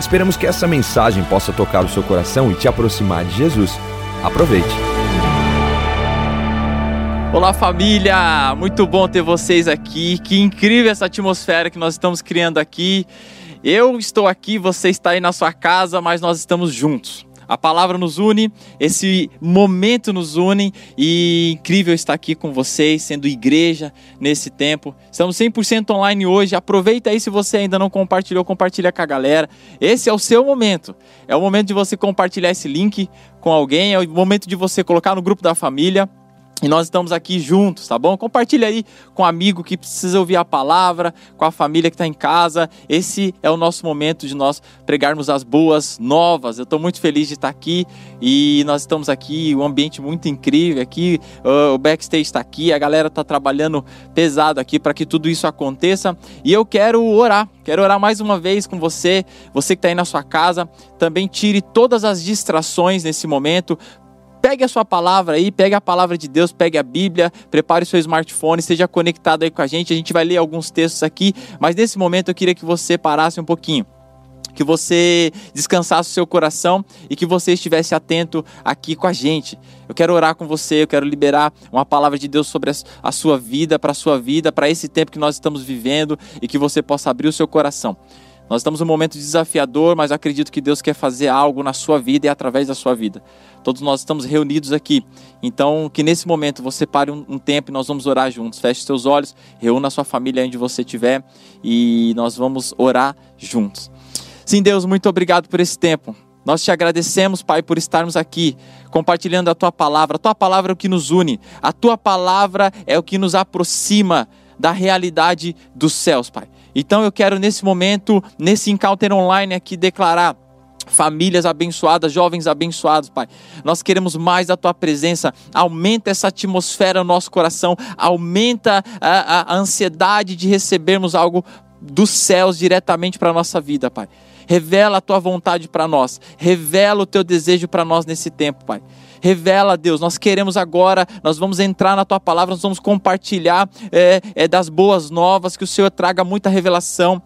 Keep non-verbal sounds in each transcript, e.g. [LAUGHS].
Esperamos que essa mensagem possa tocar o seu coração e te aproximar de Jesus. Aproveite. Olá família, muito bom ter vocês aqui. Que incrível essa atmosfera que nós estamos criando aqui. Eu estou aqui, você está aí na sua casa, mas nós estamos juntos. A palavra nos une, esse momento nos une e incrível estar aqui com vocês, sendo igreja nesse tempo. Estamos 100% online hoje. Aproveita aí se você ainda não compartilhou, compartilha com a galera. Esse é o seu momento. É o momento de você compartilhar esse link com alguém, é o momento de você colocar no grupo da família. E nós estamos aqui juntos, tá bom? Compartilha aí com um amigo que precisa ouvir a palavra, com a família que está em casa. Esse é o nosso momento de nós pregarmos as boas novas. Eu estou muito feliz de estar aqui e nós estamos aqui, um ambiente muito incrível aqui. O backstage está aqui, a galera está trabalhando pesado aqui para que tudo isso aconteça. E eu quero orar, quero orar mais uma vez com você, você que está aí na sua casa. Também tire todas as distrações nesse momento Pegue a sua palavra aí, pegue a palavra de Deus, pegue a Bíblia, prepare o seu smartphone, esteja conectado aí com a gente. A gente vai ler alguns textos aqui, mas nesse momento eu queria que você parasse um pouquinho que você descansasse o seu coração e que você estivesse atento aqui com a gente. Eu quero orar com você, eu quero liberar uma palavra de Deus sobre a sua vida, para a sua vida, para esse tempo que nós estamos vivendo e que você possa abrir o seu coração. Nós estamos num momento desafiador, mas acredito que Deus quer fazer algo na sua vida e através da sua vida. Todos nós estamos reunidos aqui. Então, que nesse momento você pare um, um tempo e nós vamos orar juntos. Feche seus olhos, reúna a sua família onde você estiver e nós vamos orar juntos. Sim, Deus, muito obrigado por esse tempo. Nós te agradecemos, Pai, por estarmos aqui compartilhando a tua palavra. A tua palavra é o que nos une, a tua palavra é o que nos aproxima da realidade dos céus, Pai. Então eu quero nesse momento, nesse encounter online aqui, declarar famílias abençoadas, jovens abençoados, Pai. Nós queremos mais da Tua presença. Aumenta essa atmosfera no nosso coração, aumenta a, a, ansiedade de recebermos algo dos céus diretamente para a nossa vida, Pai. Revela a Tua vontade para nós, revela o Teu desejo para nós nesse tempo, Pai. Revela, Deus, nós queremos agora, nós vamos entrar na tua palavra, nós vamos compartilhar é, é, das boas novas, que o Senhor traga muita revelação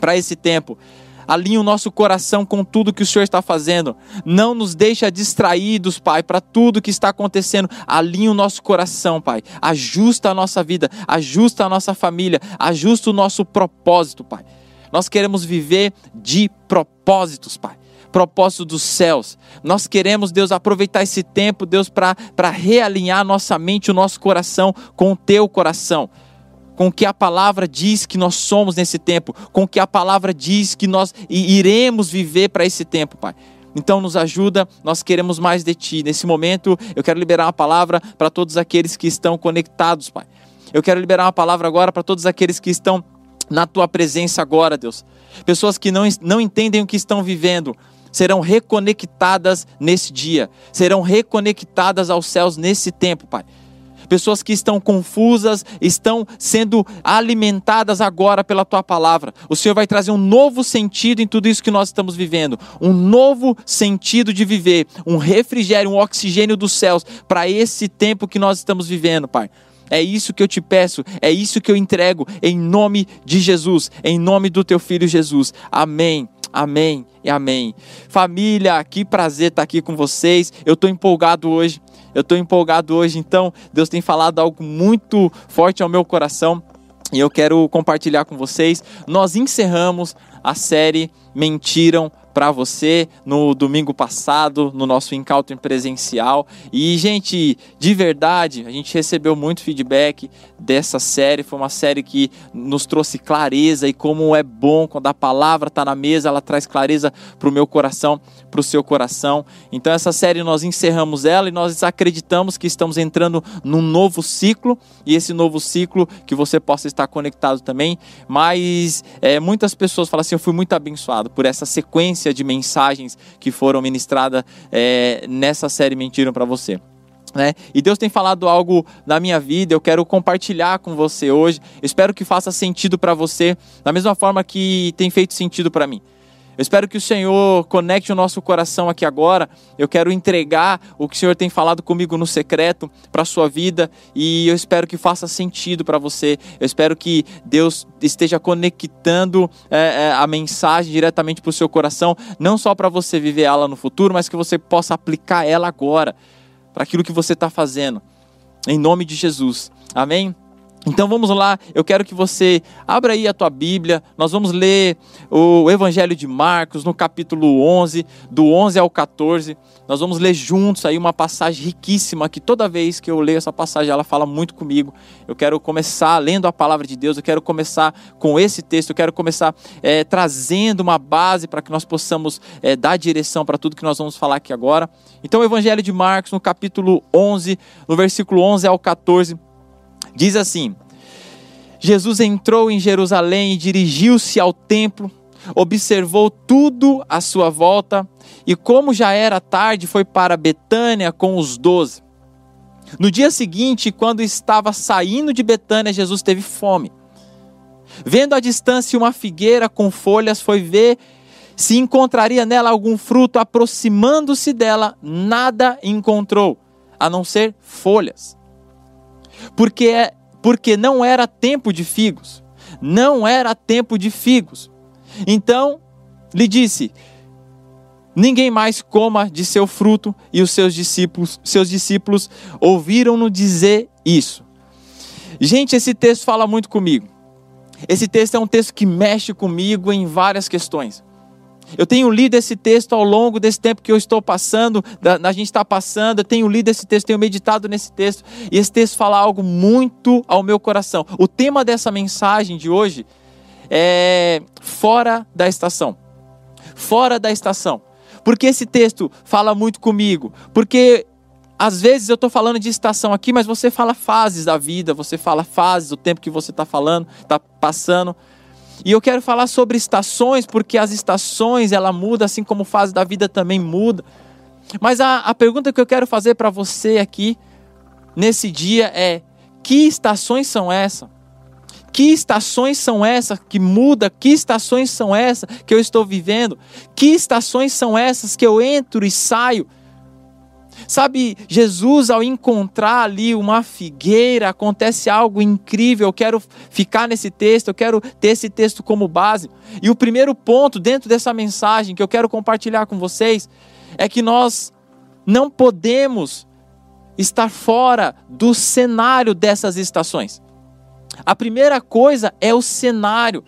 para esse tempo. Alinhe o nosso coração com tudo que o Senhor está fazendo. Não nos deixa distraídos, Pai, para tudo que está acontecendo. Alinhe o nosso coração, Pai. Ajusta a nossa vida, ajusta a nossa família, ajusta o nosso propósito, Pai. Nós queremos viver de propósitos, Pai propósito dos céus. Nós queremos, Deus, aproveitar esse tempo, Deus, para realinhar nossa mente, o nosso coração com o teu coração. Com o que a palavra diz que nós somos nesse tempo, com o que a palavra diz que nós iremos viver para esse tempo, Pai. Então nos ajuda, nós queremos mais de Ti. Nesse momento, eu quero liberar uma palavra para todos aqueles que estão conectados, Pai. Eu quero liberar uma palavra agora para todos aqueles que estão na Tua presença agora, Deus. Pessoas que não, não entendem o que estão vivendo, serão reconectadas nesse dia, serão reconectadas aos céus nesse tempo, Pai. Pessoas que estão confusas, estão sendo alimentadas agora pela tua palavra. O Senhor vai trazer um novo sentido em tudo isso que nós estamos vivendo, um novo sentido de viver, um refrigério, um oxigênio dos céus para esse tempo que nós estamos vivendo, Pai. É isso que eu te peço, é isso que eu entrego em nome de Jesus, em nome do teu filho Jesus. Amém. Amém amém. Família, que prazer estar aqui com vocês. Eu estou empolgado hoje. Eu estou empolgado hoje. Então, Deus tem falado algo muito forte ao meu coração e eu quero compartilhar com vocês. Nós encerramos a série Mentiram para você no domingo passado, no nosso encontro presencial. E, gente, de verdade, a gente recebeu muito feedback dessa série. Foi uma série que nos trouxe clareza e como é bom quando a palavra está na mesa, ela traz clareza para o meu coração, para o seu coração. Então, essa série nós encerramos ela e nós acreditamos que estamos entrando num novo ciclo e esse novo ciclo que você possa estar conectado também. Mas é, muitas pessoas falam assim: eu fui muito abençoado por essa sequência sequência de mensagens que foram ministradas é, nessa série Mentiram para você. Né? E Deus tem falado algo na minha vida, eu quero compartilhar com você hoje. espero que faça sentido para você, da mesma forma que tem feito sentido para mim. Eu espero que o Senhor conecte o nosso coração aqui agora. Eu quero entregar o que o Senhor tem falado comigo no secreto para a sua vida e eu espero que faça sentido para você. Eu espero que Deus esteja conectando é, é, a mensagem diretamente para o seu coração, não só para você viver ela no futuro, mas que você possa aplicar ela agora para aquilo que você está fazendo. Em nome de Jesus. Amém? Então vamos lá, eu quero que você abra aí a tua Bíblia. Nós vamos ler o Evangelho de Marcos no capítulo 11, do 11 ao 14. Nós vamos ler juntos aí uma passagem riquíssima que toda vez que eu leio essa passagem ela fala muito comigo. Eu quero começar lendo a palavra de Deus, eu quero começar com esse texto, eu quero começar é, trazendo uma base para que nós possamos é, dar direção para tudo que nós vamos falar aqui agora. Então o Evangelho de Marcos no capítulo 11, no versículo 11 ao 14 Diz assim: Jesus entrou em Jerusalém e dirigiu-se ao templo, observou tudo à sua volta e, como já era tarde, foi para Betânia com os doze. No dia seguinte, quando estava saindo de Betânia, Jesus teve fome. Vendo à distância uma figueira com folhas, foi ver se encontraria nela algum fruto. Aproximando-se dela, nada encontrou, a não ser folhas porque, é, porque não era tempo de figos. Não era tempo de figos. Então lhe disse: Ninguém mais coma de seu fruto, e os seus discípulos, seus discípulos ouviram-no dizer isso. Gente, esse texto fala muito comigo. Esse texto é um texto que mexe comigo em várias questões. Eu tenho lido esse texto ao longo desse tempo que eu estou passando, da, a gente está passando, eu tenho lido esse texto, tenho meditado nesse texto, e esse texto fala algo muito ao meu coração. O tema dessa mensagem de hoje é fora da estação. Fora da estação. Porque esse texto fala muito comigo? Porque às vezes eu estou falando de estação aqui, mas você fala fases da vida, você fala fases, o tempo que você está falando, está passando. E eu quero falar sobre estações, porque as estações ela muda, assim como fase da vida também muda. Mas a, a pergunta que eu quero fazer para você aqui nesse dia é: que estações são essas? Que estações são essas que muda? Que estações são essas que eu estou vivendo? Que estações são essas que eu entro e saio? Sabe, Jesus, ao encontrar ali uma figueira, acontece algo incrível. Eu quero ficar nesse texto, eu quero ter esse texto como base. E o primeiro ponto dentro dessa mensagem que eu quero compartilhar com vocês é que nós não podemos estar fora do cenário dessas estações. A primeira coisa é o cenário.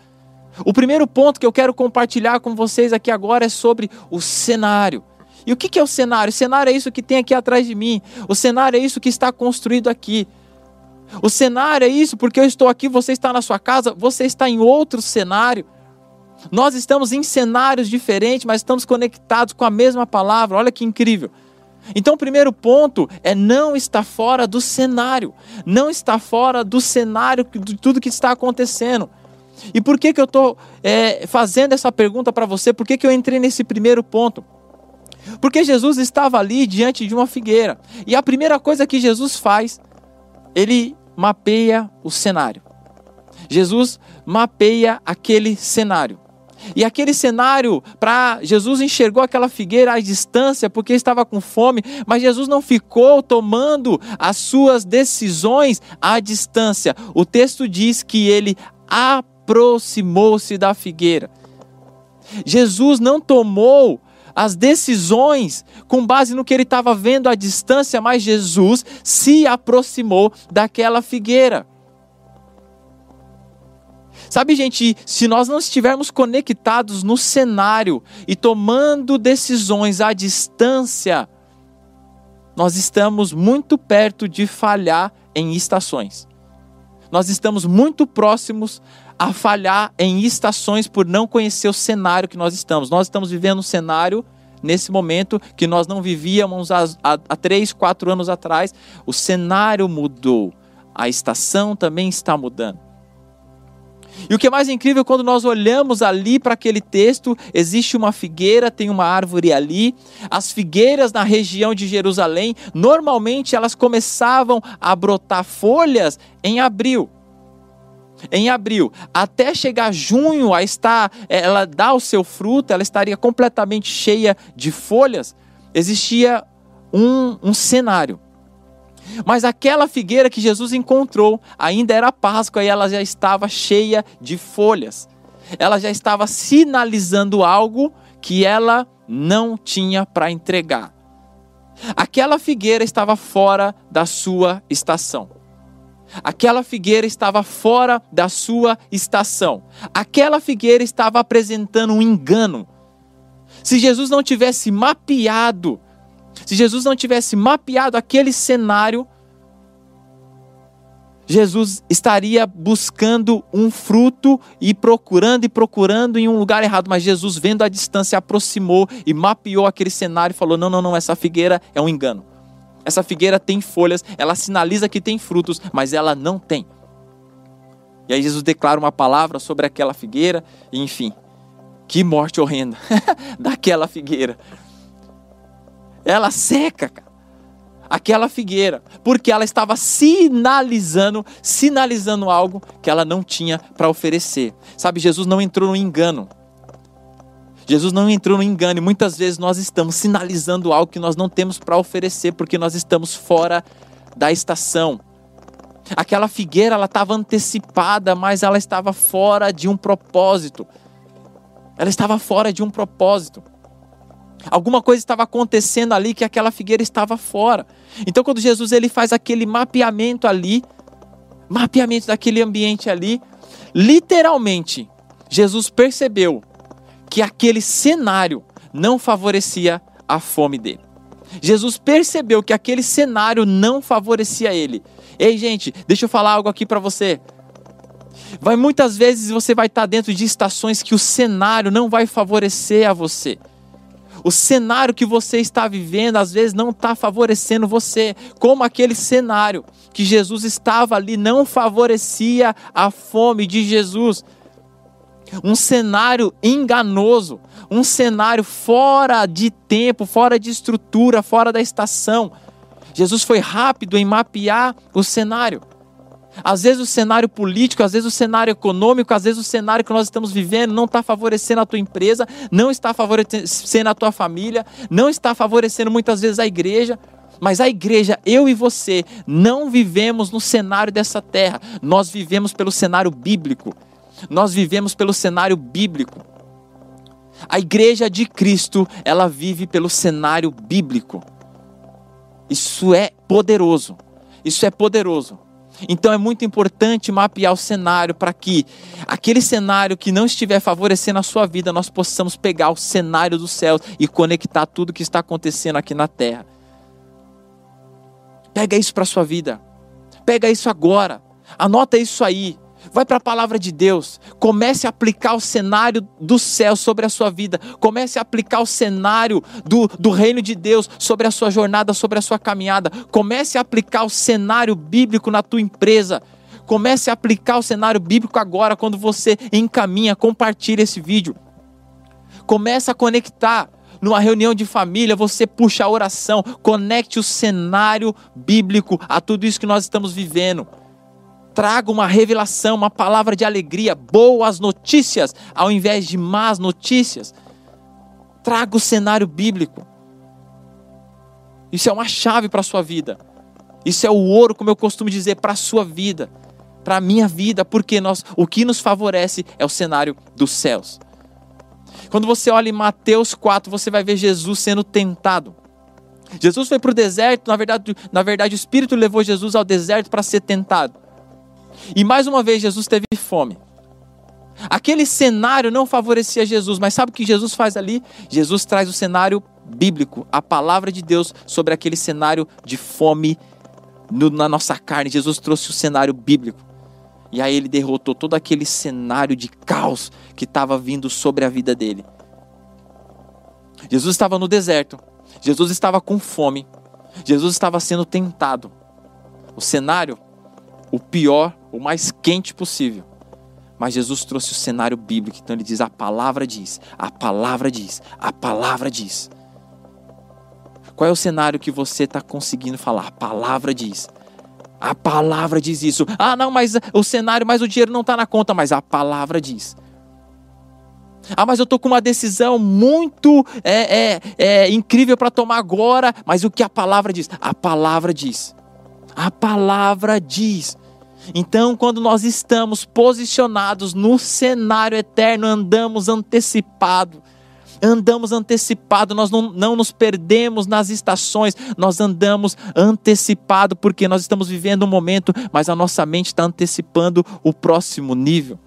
O primeiro ponto que eu quero compartilhar com vocês aqui agora é sobre o cenário. E o que é o cenário? O cenário é isso que tem aqui atrás de mim. O cenário é isso que está construído aqui. O cenário é isso porque eu estou aqui, você está na sua casa, você está em outro cenário. Nós estamos em cenários diferentes, mas estamos conectados com a mesma palavra. Olha que incrível. Então, o primeiro ponto é não estar fora do cenário, não estar fora do cenário de tudo que está acontecendo. E por que, que eu estou é, fazendo essa pergunta para você? Por que, que eu entrei nesse primeiro ponto? Porque Jesus estava ali diante de uma figueira. E a primeira coisa que Jesus faz, ele mapeia o cenário. Jesus mapeia aquele cenário. E aquele cenário, para Jesus enxergou aquela figueira à distância porque estava com fome, mas Jesus não ficou tomando as suas decisões à distância. O texto diz que ele aproximou-se da figueira. Jesus não tomou as decisões com base no que ele estava vendo à distância, mas Jesus se aproximou daquela figueira. Sabe, gente, se nós não estivermos conectados no cenário e tomando decisões à distância, nós estamos muito perto de falhar em estações. Nós estamos muito próximos a falhar em estações por não conhecer o cenário que nós estamos. Nós estamos vivendo um cenário nesse momento que nós não vivíamos há, há, há três, quatro anos atrás. O cenário mudou, a estação também está mudando. E o que é mais incrível quando nós olhamos ali para aquele texto, existe uma figueira, tem uma árvore ali. As figueiras na região de Jerusalém, normalmente elas começavam a brotar folhas em abril. Em abril, até chegar junho, a estar, ela dá o seu fruto, ela estaria completamente cheia de folhas. Existia um, um cenário. Mas aquela figueira que Jesus encontrou ainda era Páscoa e ela já estava cheia de folhas. Ela já estava sinalizando algo que ela não tinha para entregar. Aquela figueira estava fora da sua estação. Aquela figueira estava fora da sua estação. Aquela figueira estava apresentando um engano. Se Jesus não tivesse mapeado se Jesus não tivesse mapeado aquele cenário, Jesus estaria buscando um fruto e procurando e procurando em um lugar errado, mas Jesus, vendo a distância, aproximou e mapeou aquele cenário e falou: Não, não, não, essa figueira é um engano. Essa figueira tem folhas, ela sinaliza que tem frutos, mas ela não tem. E aí Jesus declara uma palavra sobre aquela figueira, e enfim, que morte horrenda [LAUGHS] daquela figueira ela seca, cara. Aquela figueira, porque ela estava sinalizando, sinalizando algo que ela não tinha para oferecer. Sabe, Jesus não entrou no engano. Jesus não entrou no engano e muitas vezes nós estamos sinalizando algo que nós não temos para oferecer porque nós estamos fora da estação. Aquela figueira ela estava antecipada, mas ela estava fora de um propósito. Ela estava fora de um propósito. Alguma coisa estava acontecendo ali que aquela figueira estava fora. Então quando Jesus ele faz aquele mapeamento ali, mapeamento daquele ambiente ali, literalmente Jesus percebeu que aquele cenário não favorecia a fome dele. Jesus percebeu que aquele cenário não favorecia ele. Ei, gente, deixa eu falar algo aqui para você. Vai muitas vezes você vai estar dentro de estações que o cenário não vai favorecer a você. O cenário que você está vivendo às vezes não está favorecendo você, como aquele cenário que Jesus estava ali não favorecia a fome de Jesus. Um cenário enganoso, um cenário fora de tempo, fora de estrutura, fora da estação. Jesus foi rápido em mapear o cenário. Às vezes o cenário político, às vezes o cenário econômico, às vezes o cenário que nós estamos vivendo não está favorecendo a tua empresa, não está favorecendo a tua família, não está favorecendo muitas vezes a igreja. Mas a igreja, eu e você, não vivemos no cenário dessa terra, nós vivemos pelo cenário bíblico. Nós vivemos pelo cenário bíblico. A igreja de Cristo, ela vive pelo cenário bíblico. Isso é poderoso. Isso é poderoso. Então é muito importante mapear o cenário para que aquele cenário que não estiver favorecendo a sua vida, nós possamos pegar o cenário dos céus e conectar tudo que está acontecendo aqui na terra. Pega isso para a sua vida. Pega isso agora. Anota isso aí. Vai para a palavra de Deus. Comece a aplicar o cenário do céu sobre a sua vida. Comece a aplicar o cenário do, do reino de Deus sobre a sua jornada, sobre a sua caminhada. Comece a aplicar o cenário bíblico na tua empresa. Comece a aplicar o cenário bíblico agora, quando você encaminha, compartilha esse vídeo. Comece a conectar numa reunião de família, você puxa a oração, conecte o cenário bíblico a tudo isso que nós estamos vivendo traga uma revelação, uma palavra de alegria, boas notícias, ao invés de más notícias. Traga o cenário bíblico. Isso é uma chave para a sua vida. Isso é o ouro, como eu costumo dizer, para a sua vida, para a minha vida, porque nós, o que nos favorece é o cenário dos céus. Quando você olha em Mateus 4, você vai ver Jesus sendo tentado. Jesus foi para o deserto, na verdade, na verdade, o Espírito levou Jesus ao deserto para ser tentado. E mais uma vez Jesus teve fome. Aquele cenário não favorecia Jesus, mas sabe o que Jesus faz ali? Jesus traz o cenário bíblico, a palavra de Deus sobre aquele cenário de fome no, na nossa carne. Jesus trouxe o cenário bíblico. E aí ele derrotou todo aquele cenário de caos que estava vindo sobre a vida dele. Jesus estava no deserto. Jesus estava com fome. Jesus estava sendo tentado. O cenário, o pior o mais quente possível. Mas Jesus trouxe o cenário bíblico, então ele diz: a palavra diz, a palavra diz, a palavra diz. Qual é o cenário que você está conseguindo falar? A palavra diz. A palavra diz isso. Ah, não, mas o cenário, mas o dinheiro não está na conta, mas a palavra diz. Ah, mas eu estou com uma decisão muito é, é, é incrível para tomar agora, mas o que a palavra diz? A palavra diz. A palavra diz. Então, quando nós estamos posicionados no cenário eterno, andamos antecipado. Andamos antecipado, nós não, não nos perdemos nas estações, nós andamos antecipado porque nós estamos vivendo um momento, mas a nossa mente está antecipando o próximo nível.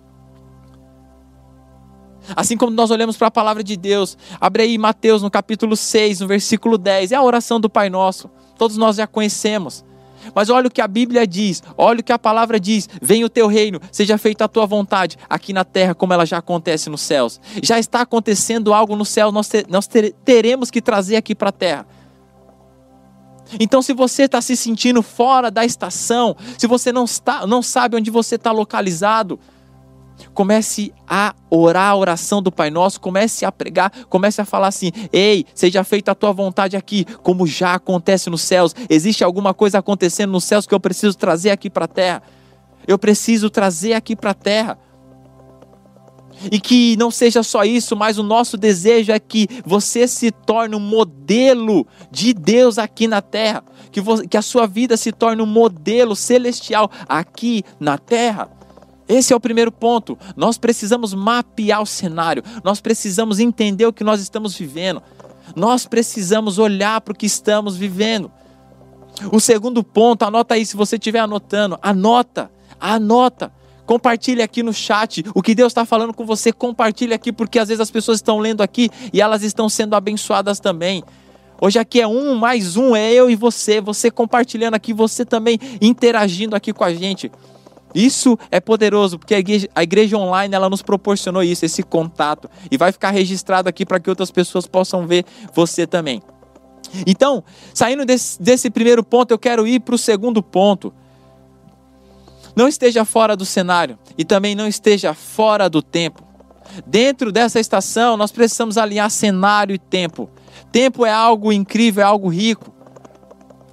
Assim como nós olhamos para a palavra de Deus, abre aí Mateus no capítulo 6, no versículo 10, é a oração do Pai Nosso, todos nós já conhecemos. Mas olha o que a Bíblia diz, olha o que a palavra diz: venha o teu reino, seja feita a tua vontade, aqui na terra, como ela já acontece nos céus. Já está acontecendo algo no céu, nós, nós ter, teremos que trazer aqui para a terra. Então, se você está se sentindo fora da estação, se você não, está, não sabe onde você está localizado, Comece a orar a oração do Pai Nosso, comece a pregar, comece a falar assim: ei, seja feita a tua vontade aqui, como já acontece nos céus. Existe alguma coisa acontecendo nos céus que eu preciso trazer aqui para a terra. Eu preciso trazer aqui para a terra. E que não seja só isso, mas o nosso desejo é que você se torne um modelo de Deus aqui na terra. Que, que a sua vida se torne um modelo celestial aqui na terra. Esse é o primeiro ponto. Nós precisamos mapear o cenário, nós precisamos entender o que nós estamos vivendo, nós precisamos olhar para o que estamos vivendo. O segundo ponto, anota aí se você estiver anotando, anota, anota. Compartilhe aqui no chat o que Deus está falando com você. Compartilhe aqui, porque às vezes as pessoas estão lendo aqui e elas estão sendo abençoadas também. Hoje aqui é um mais um, é eu e você. Você compartilhando aqui, você também interagindo aqui com a gente. Isso é poderoso, porque a igreja, a igreja, online ela nos proporcionou isso, esse contato. E vai ficar registrado aqui para que outras pessoas possam ver você também. Então, saindo desse, desse primeiro ponto, eu quero ir para o segundo ponto. Não esteja fora do cenário e também não esteja fora do tempo. Dentro dessa estação, nós precisamos alinhar cenário e tempo. Tempo é algo incrível, é algo rico.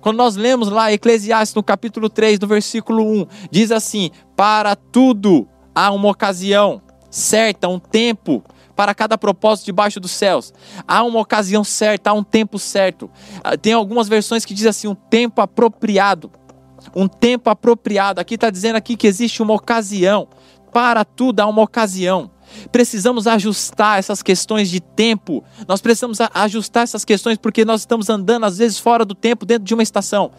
Quando nós lemos lá Eclesiastes no capítulo 3, no versículo 1, diz assim: Para tudo há uma ocasião certa, um tempo para cada propósito debaixo dos céus. Há uma ocasião certa, há um tempo certo. Ah, tem algumas versões que diz assim, um tempo apropriado. Um tempo apropriado. Aqui está dizendo aqui que existe uma ocasião. Para tudo há uma ocasião. Precisamos ajustar essas questões de tempo. Nós precisamos ajustar essas questões porque nós estamos andando, às vezes, fora do tempo, dentro de uma estação.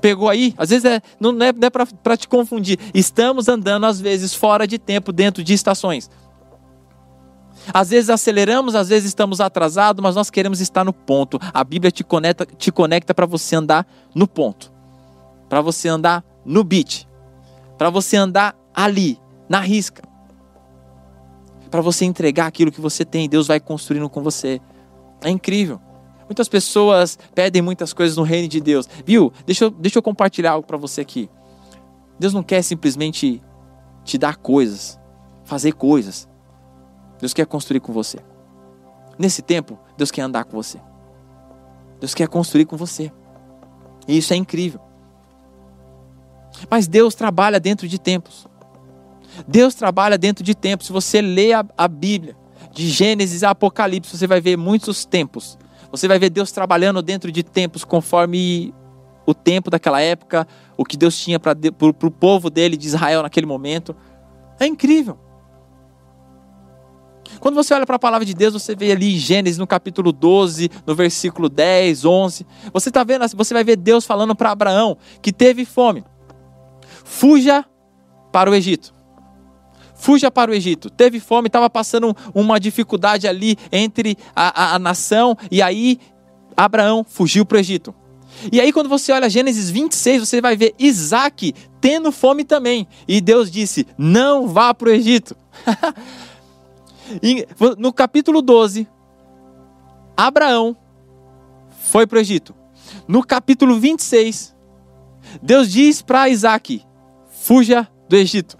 Pegou aí? Às vezes é, não é, é para te confundir. Estamos andando, às vezes, fora de tempo, dentro de estações. Às vezes aceleramos, às vezes estamos atrasados, mas nós queremos estar no ponto. A Bíblia te conecta, te conecta para você andar no ponto, para você andar no beat, para você andar ali, na risca para você entregar aquilo que você tem. Deus vai construindo com você. É incrível. Muitas pessoas pedem muitas coisas no reino de Deus. Viu? Deixa eu, deixa eu compartilhar algo para você aqui. Deus não quer simplesmente te dar coisas, fazer coisas. Deus quer construir com você. Nesse tempo, Deus quer andar com você. Deus quer construir com você. E isso é incrível. Mas Deus trabalha dentro de tempos. Deus trabalha dentro de tempos. Se você lê a, a Bíblia, de Gênesis a Apocalipse, você vai ver muitos tempos. Você vai ver Deus trabalhando dentro de tempos conforme o tempo daquela época, o que Deus tinha para o povo dele, de Israel, naquele momento. É incrível. Quando você olha para a palavra de Deus, você vê ali Gênesis, no capítulo 12, no versículo 10, 11. Você tá vendo, você vai ver Deus falando para Abraão que teve fome. Fuja para o Egito fuja para o Egito. Teve fome, estava passando uma dificuldade ali entre a, a, a nação, e aí Abraão fugiu para o Egito. E aí, quando você olha Gênesis 26, você vai ver Isaac tendo fome também. E Deus disse: Não vá para o Egito. [LAUGHS] no capítulo 12, Abraão foi para o Egito. No capítulo 26, Deus diz para Isaac: Fuja do Egito.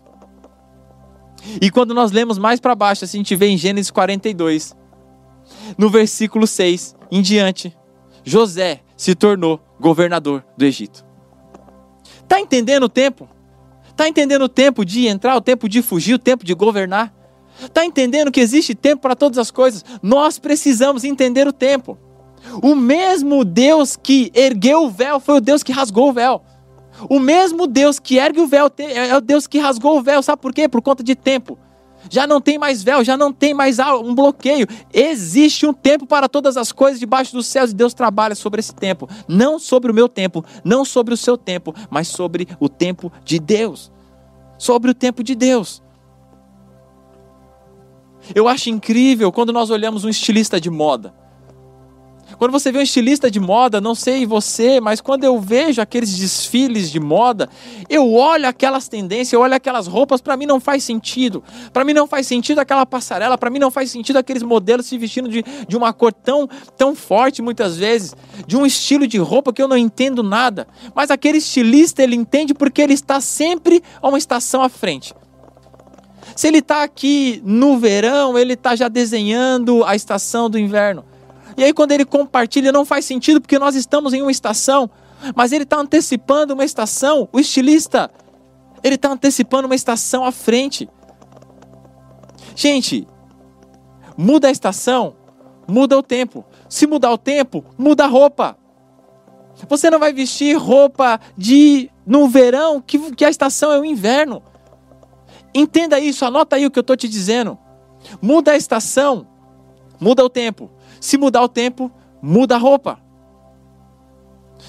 E quando nós lemos mais para baixo, assim, a gente vê em Gênesis 42, no versículo 6 em diante, José se tornou governador do Egito. Tá entendendo o tempo? Tá entendendo o tempo de entrar, o tempo de fugir, o tempo de governar? Tá entendendo que existe tempo para todas as coisas? Nós precisamos entender o tempo. O mesmo Deus que ergueu o véu foi o Deus que rasgou o véu. O mesmo Deus que ergue o véu é o Deus que rasgou o véu. Sabe por quê? Por conta de tempo. Já não tem mais véu, já não tem mais um bloqueio. Existe um tempo para todas as coisas debaixo dos céus e Deus trabalha sobre esse tempo. Não sobre o meu tempo, não sobre o seu tempo, mas sobre o tempo de Deus. Sobre o tempo de Deus. Eu acho incrível quando nós olhamos um estilista de moda. Quando você vê um estilista de moda, não sei você, mas quando eu vejo aqueles desfiles de moda, eu olho aquelas tendências, eu olho aquelas roupas, para mim não faz sentido. Para mim não faz sentido aquela passarela, para mim não faz sentido aqueles modelos se vestindo de, de uma cor tão, tão forte muitas vezes, de um estilo de roupa que eu não entendo nada. Mas aquele estilista, ele entende porque ele está sempre a uma estação à frente. Se ele está aqui no verão, ele está já desenhando a estação do inverno. E aí, quando ele compartilha, não faz sentido porque nós estamos em uma estação, mas ele está antecipando uma estação. O estilista, ele está antecipando uma estação à frente. Gente, muda a estação, muda o tempo. Se mudar o tempo, muda a roupa. Você não vai vestir roupa de no verão, que, que a estação é o inverno. Entenda isso, anota aí o que eu estou te dizendo. Muda a estação, muda o tempo. Se mudar o tempo, muda a roupa.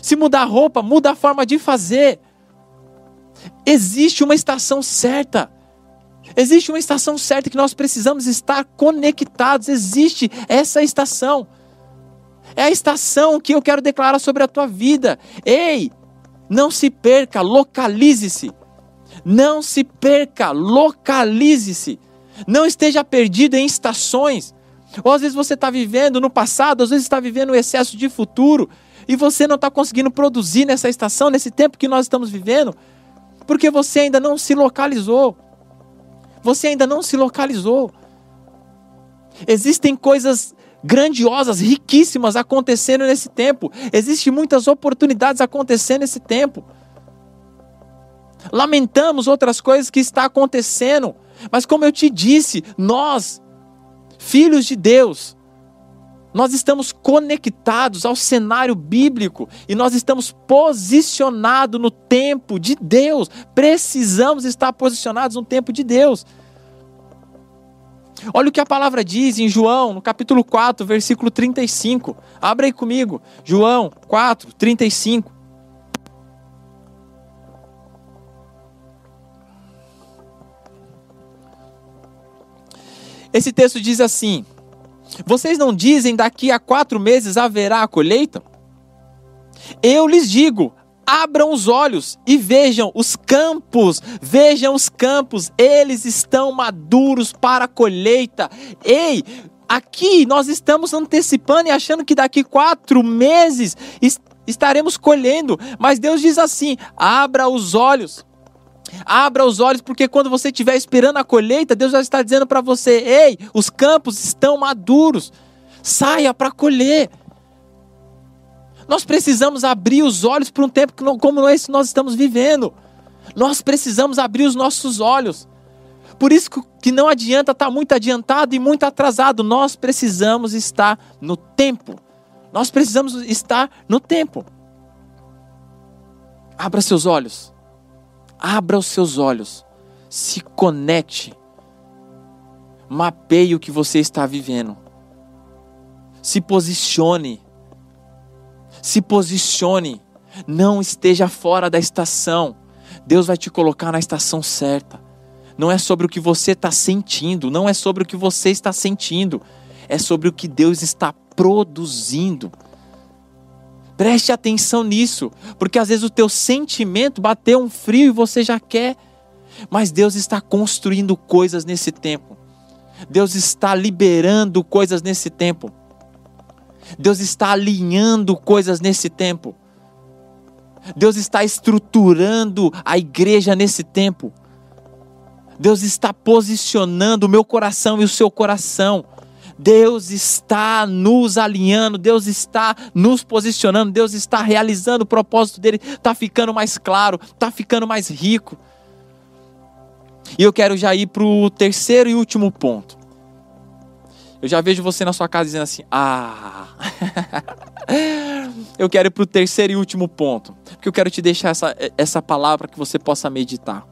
Se mudar a roupa, muda a forma de fazer. Existe uma estação certa. Existe uma estação certa que nós precisamos estar conectados. Existe essa estação. É a estação que eu quero declarar sobre a tua vida. Ei, não se perca, localize-se. Não se perca, localize-se. Não esteja perdido em estações. Ou às vezes você está vivendo no passado, às vezes está vivendo o excesso de futuro, e você não está conseguindo produzir nessa estação, nesse tempo que nós estamos vivendo, porque você ainda não se localizou. Você ainda não se localizou. Existem coisas grandiosas, riquíssimas acontecendo nesse tempo. Existem muitas oportunidades acontecendo nesse tempo. Lamentamos outras coisas que está acontecendo, mas como eu te disse, nós filhos de Deus, nós estamos conectados ao cenário bíblico e nós estamos posicionados no tempo de Deus. Precisamos estar posicionados no tempo de Deus. Olha o que a palavra diz em João, no capítulo 4, versículo 35. Abra aí comigo. João 4, 35. Esse texto diz assim: Vocês não dizem daqui a quatro meses haverá a colheita? Eu lhes digo: abram os olhos e vejam os campos, vejam os campos, eles estão maduros para a colheita. Ei, aqui nós estamos antecipando e achando que daqui quatro meses estaremos colhendo, mas Deus diz assim: abra os olhos. Abra os olhos, porque quando você estiver esperando a colheita, Deus já está dizendo para você: ei, os campos estão maduros, saia para colher. Nós precisamos abrir os olhos para um tempo como esse nós estamos vivendo. Nós precisamos abrir os nossos olhos. Por isso que não adianta estar muito adiantado e muito atrasado. Nós precisamos estar no tempo. Nós precisamos estar no tempo. Abra seus olhos. Abra os seus olhos, se conecte, mapeie o que você está vivendo, se posicione, se posicione, não esteja fora da estação. Deus vai te colocar na estação certa. Não é sobre o que você está sentindo, não é sobre o que você está sentindo, é sobre o que Deus está produzindo. Preste atenção nisso, porque às vezes o teu sentimento bateu um frio e você já quer, mas Deus está construindo coisas nesse tempo. Deus está liberando coisas nesse tempo. Deus está alinhando coisas nesse tempo. Deus está estruturando a igreja nesse tempo. Deus está posicionando o meu coração e o seu coração. Deus está nos alinhando, Deus está nos posicionando, Deus está realizando o propósito dele, está ficando mais claro, está ficando mais rico. E eu quero já ir para o terceiro e último ponto. Eu já vejo você na sua casa dizendo assim: Ah, [LAUGHS] eu quero ir para o terceiro e último ponto, porque eu quero te deixar essa, essa palavra que você possa meditar.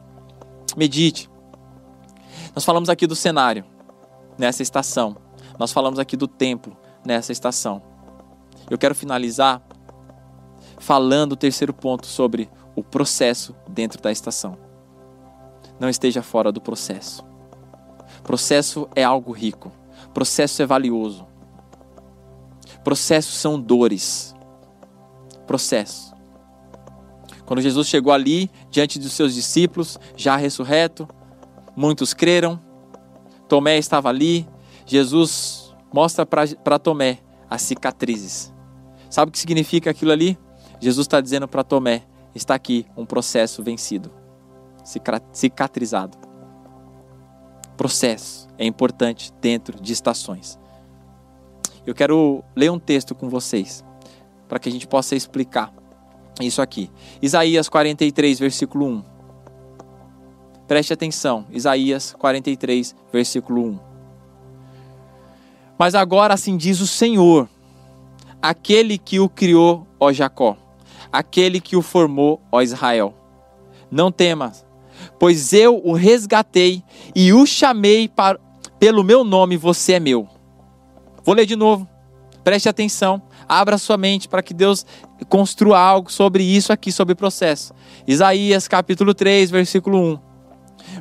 Medite. Nós falamos aqui do cenário, nessa estação. Nós falamos aqui do templo, nessa estação. Eu quero finalizar falando o terceiro ponto sobre o processo dentro da estação. Não esteja fora do processo. Processo é algo rico. Processo é valioso. Processos são dores. Processo. Quando Jesus chegou ali, diante dos seus discípulos, já ressurreto, muitos creram. Tomé estava ali. Jesus mostra para Tomé as cicatrizes. Sabe o que significa aquilo ali? Jesus está dizendo para Tomé: está aqui um processo vencido, cicatrizado. Processo é importante dentro de estações. Eu quero ler um texto com vocês, para que a gente possa explicar isso aqui. Isaías 43, versículo 1. Preste atenção, Isaías 43, versículo 1. Mas agora assim diz o Senhor, aquele que o criou, ó Jacó, aquele que o formou, ó Israel. Não temas, pois eu o resgatei e o chamei para, pelo meu nome, você é meu. Vou ler de novo. Preste atenção. Abra sua mente para que Deus construa algo sobre isso aqui, sobre o processo. Isaías capítulo 3, versículo 1.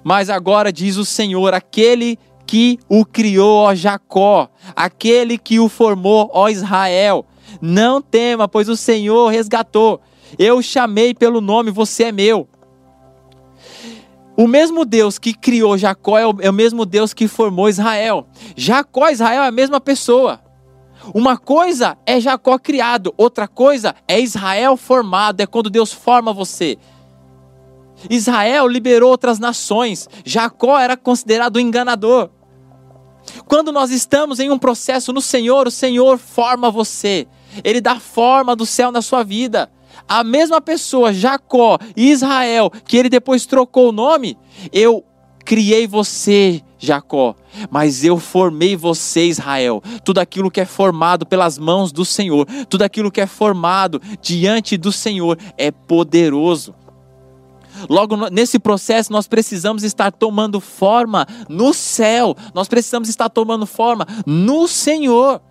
Mas agora diz o Senhor, aquele que o criou, ó Jacó, aquele que o formou, ó Israel. Não tema, pois o Senhor resgatou. Eu chamei pelo nome, você é meu. O mesmo Deus que criou Jacó é o, é o mesmo Deus que formou Israel. Jacó e Israel é a mesma pessoa. Uma coisa é Jacó criado, outra coisa é Israel formado, é quando Deus forma você. Israel liberou outras nações, Jacó era considerado enganador. Quando nós estamos em um processo no Senhor, o Senhor forma você, Ele dá forma do céu na sua vida a mesma pessoa, Jacó e Israel, que ele depois trocou o nome, eu criei você, Jacó, mas eu formei você, Israel. Tudo aquilo que é formado pelas mãos do Senhor, tudo aquilo que é formado diante do Senhor é poderoso. Logo nesse processo, nós precisamos estar tomando forma no céu, nós precisamos estar tomando forma no Senhor.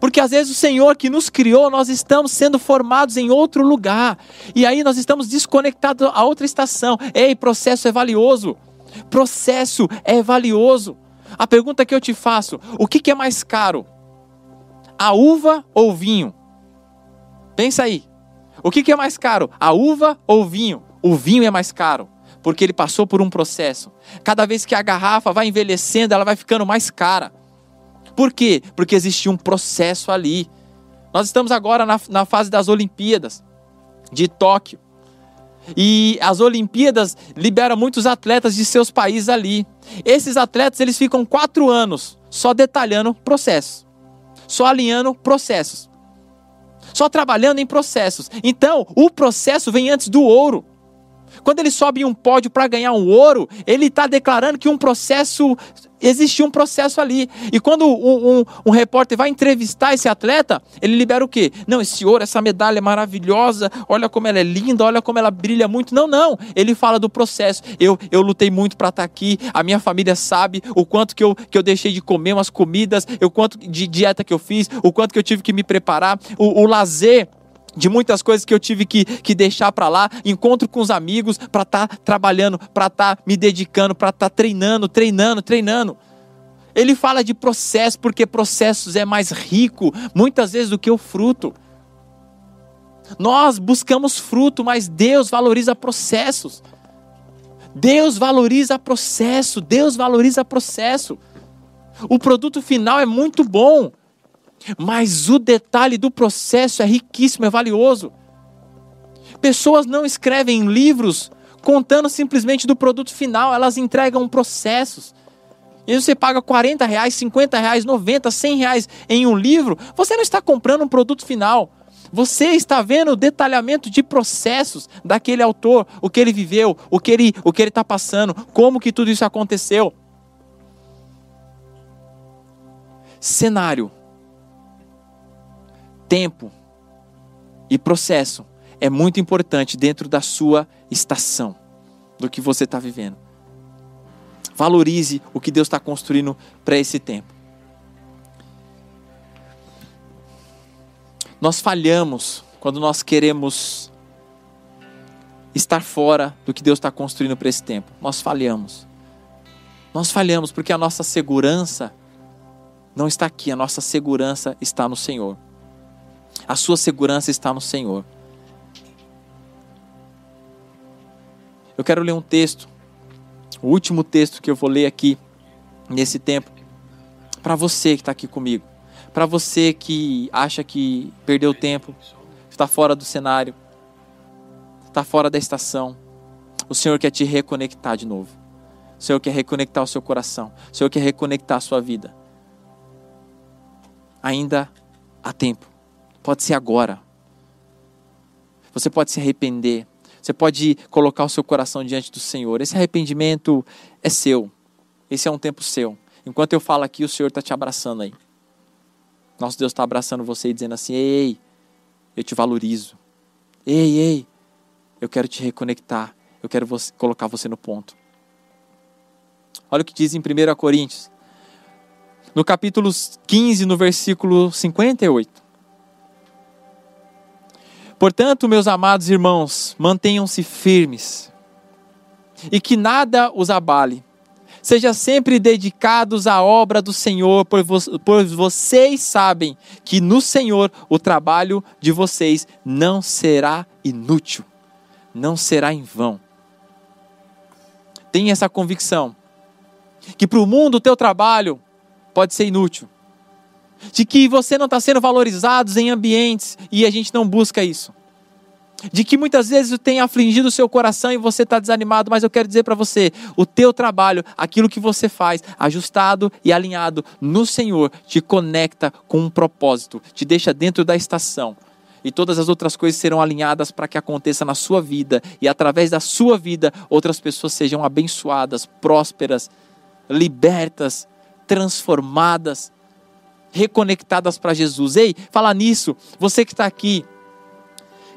Porque às vezes o Senhor que nos criou, nós estamos sendo formados em outro lugar. E aí nós estamos desconectados a outra estação. Ei, processo é valioso. Processo é valioso. A pergunta que eu te faço: o que, que é mais caro? A uva ou o vinho? Pensa aí. O que, que é mais caro? A uva ou o vinho? O vinho é mais caro, porque ele passou por um processo. Cada vez que a garrafa vai envelhecendo, ela vai ficando mais cara. Por quê? Porque existia um processo ali. Nós estamos agora na, na fase das Olimpíadas de Tóquio. E as Olimpíadas liberam muitos atletas de seus países ali. Esses atletas eles ficam quatro anos só detalhando processos, só alinhando processos, só trabalhando em processos. Então, o processo vem antes do ouro. Quando ele sobe em um pódio para ganhar um ouro, ele está declarando que um processo existia um processo ali. E quando um, um, um, repórter vai entrevistar esse atleta, ele libera o quê? Não, esse ouro, essa medalha é maravilhosa, olha como ela é linda, olha como ela brilha muito. Não, não. Ele fala do processo. Eu, eu lutei muito para estar tá aqui, a minha família sabe o quanto que eu, que eu deixei de comer umas comidas, o quanto de dieta que eu fiz, o quanto que eu tive que me preparar, o, o lazer de muitas coisas que eu tive que, que deixar para lá, encontro com os amigos para estar tá trabalhando, para estar tá me dedicando, para estar tá treinando, treinando, treinando. Ele fala de processo porque processos é mais rico, muitas vezes do que o fruto. Nós buscamos fruto, mas Deus valoriza processos. Deus valoriza processo, Deus valoriza processo. O produto final é muito bom, mas o detalhe do processo é riquíssimo, é valioso. Pessoas não escrevem livros contando simplesmente do produto final, elas entregam processos. E você paga 40 reais, 50 reais, 90, 100 reais em um livro, você não está comprando um produto final. Você está vendo o detalhamento de processos daquele autor, o que ele viveu, o que ele o que ele está passando, como que tudo isso aconteceu. Cenário, tempo e processo é muito importante dentro da sua estação, do que você está vivendo. Valorize o que Deus está construindo para esse tempo. Nós falhamos quando nós queremos estar fora do que Deus está construindo para esse tempo. Nós falhamos. Nós falhamos porque a nossa segurança não está aqui, a nossa segurança está no Senhor. A sua segurança está no Senhor. Eu quero ler um texto, o último texto que eu vou ler aqui nesse tempo, para você que está aqui comigo, para você que acha que perdeu tempo, está fora do cenário, está fora da estação. O Senhor quer te reconectar de novo. O Senhor quer reconectar o seu coração. O Senhor quer reconectar a sua vida. Ainda há tempo. Pode ser agora. Você pode se arrepender. Você pode colocar o seu coração diante do Senhor. Esse arrependimento é seu. Esse é um tempo seu. Enquanto eu falo aqui, o Senhor está te abraçando aí. Nosso Deus está abraçando você e dizendo assim: Ei, eu te valorizo. Ei, ei, eu quero te reconectar. Eu quero você, colocar você no ponto. Olha o que diz em 1 Coríntios, no capítulo 15, no versículo 58. Portanto, meus amados irmãos, mantenham-se firmes e que nada os abale. Sejam sempre dedicados à obra do Senhor, pois vocês sabem que no Senhor o trabalho de vocês não será inútil, não será em vão. Tenha essa convicção que para o mundo o teu trabalho pode ser inútil, de que você não está sendo valorizado em ambientes e a gente não busca isso. De que muitas vezes tem afligido o seu coração e você está desanimado, mas eu quero dizer para você: o teu trabalho, aquilo que você faz, ajustado e alinhado no Senhor, te conecta com um propósito, te deixa dentro da estação. E todas as outras coisas serão alinhadas para que aconteça na sua vida e através da sua vida outras pessoas sejam abençoadas, prósperas, libertas, transformadas reconectadas para Jesus. Ei, fala nisso, você que está aqui,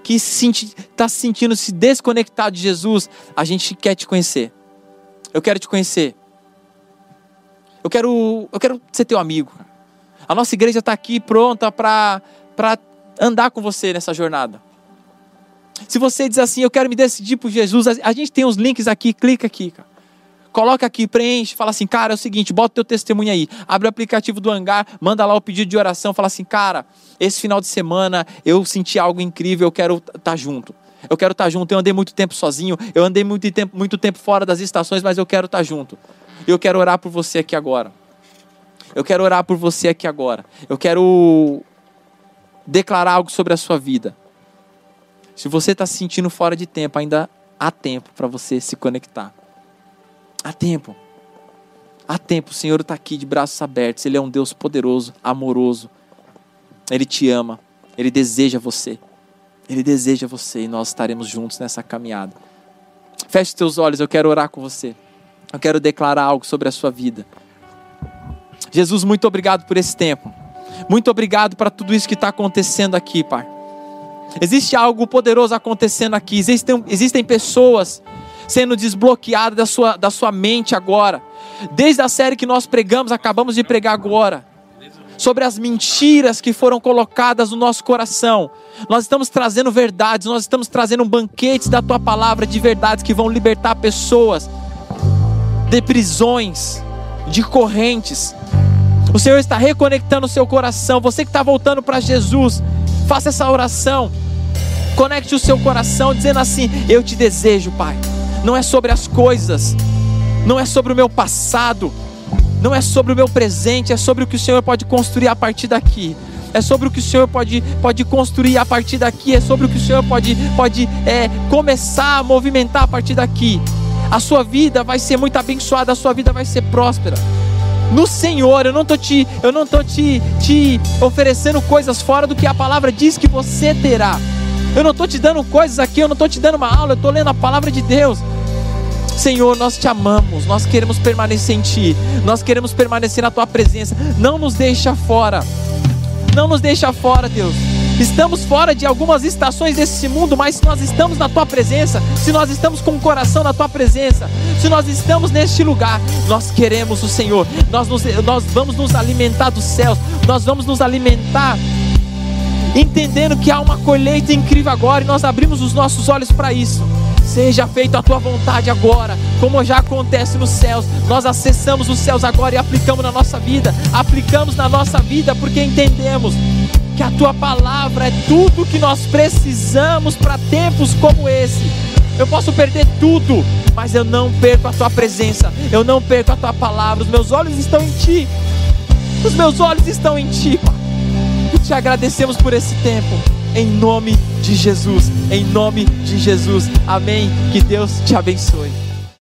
que está se sentindo se desconectado de Jesus, a gente quer te conhecer. Eu quero te conhecer. Eu quero, eu quero ser teu amigo. A nossa igreja está aqui pronta para andar com você nessa jornada. Se você diz assim, eu quero me decidir por Jesus, a gente tem os links aqui, clica aqui, cara. Coloca aqui, preenche, fala assim, cara, é o seguinte, bota o teu testemunho aí. Abre o aplicativo do Hangar, manda lá o pedido de oração, fala assim, cara, esse final de semana eu senti algo incrível, eu quero estar tá junto. Eu quero estar tá junto. Eu andei muito tempo sozinho, eu andei muito tempo, muito tempo fora das estações, mas eu quero estar tá junto. Eu quero orar por você aqui agora. Eu quero orar por você aqui agora. Eu quero declarar algo sobre a sua vida. Se você está se sentindo fora de tempo, ainda há tempo para você se conectar. Há tempo. Há tempo. O Senhor está aqui de braços abertos. Ele é um Deus poderoso, amoroso. Ele te ama. Ele deseja você. Ele deseja você e nós estaremos juntos nessa caminhada. Feche os teus olhos, eu quero orar com você. Eu quero declarar algo sobre a sua vida. Jesus, muito obrigado por esse tempo. Muito obrigado para tudo isso que está acontecendo aqui, Pai. Existe algo poderoso acontecendo aqui. Existem, existem pessoas sendo desbloqueada da sua, da sua mente agora. Desde a série que nós pregamos, acabamos de pregar agora, sobre as mentiras que foram colocadas no nosso coração. Nós estamos trazendo verdades, nós estamos trazendo um banquete da tua palavra de verdades que vão libertar pessoas de prisões, de correntes. O Senhor está reconectando o seu coração. Você que está voltando para Jesus, faça essa oração. Conecte o seu coração dizendo assim: Eu te desejo, Pai não é sobre as coisas, não é sobre o meu passado, não é sobre o meu presente, é sobre o que o Senhor pode construir a partir daqui. é sobre o que o Senhor pode, pode construir a partir daqui, é sobre o que o Senhor pode, pode é, começar a movimentar a partir daqui. A sua vida vai ser muito abençoada, a sua vida vai ser próspera. No Senhor, eu não estou te, eu não tô te, te oferecendo coisas fora do que a palavra diz que você terá. Eu não estou te dando coisas aqui, eu não estou te dando uma aula, eu estou lendo a palavra de Deus. Senhor, nós te amamos, nós queremos permanecer em Ti, nós queremos permanecer na Tua presença. Não nos deixa fora, não nos deixa fora, Deus. Estamos fora de algumas estações desse mundo, mas se nós estamos na tua presença, se nós estamos com o coração na tua presença, se nós estamos neste lugar, nós queremos o Senhor. Nós, nos, nós vamos nos alimentar dos céus, nós vamos nos alimentar entendendo que há uma colheita incrível agora e nós abrimos os nossos olhos para isso. Seja feita a tua vontade agora, como já acontece nos céus. Nós acessamos os céus agora e aplicamos na nossa vida. Aplicamos na nossa vida porque entendemos que a tua palavra é tudo que nós precisamos para tempos como esse. Eu posso perder tudo, mas eu não perco a tua presença, eu não perco a tua palavra. Os meus olhos estão em ti, os meus olhos estão em ti, Pai. E te agradecemos por esse tempo, em nome de Jesus, em nome de Jesus, amém. Que Deus te abençoe.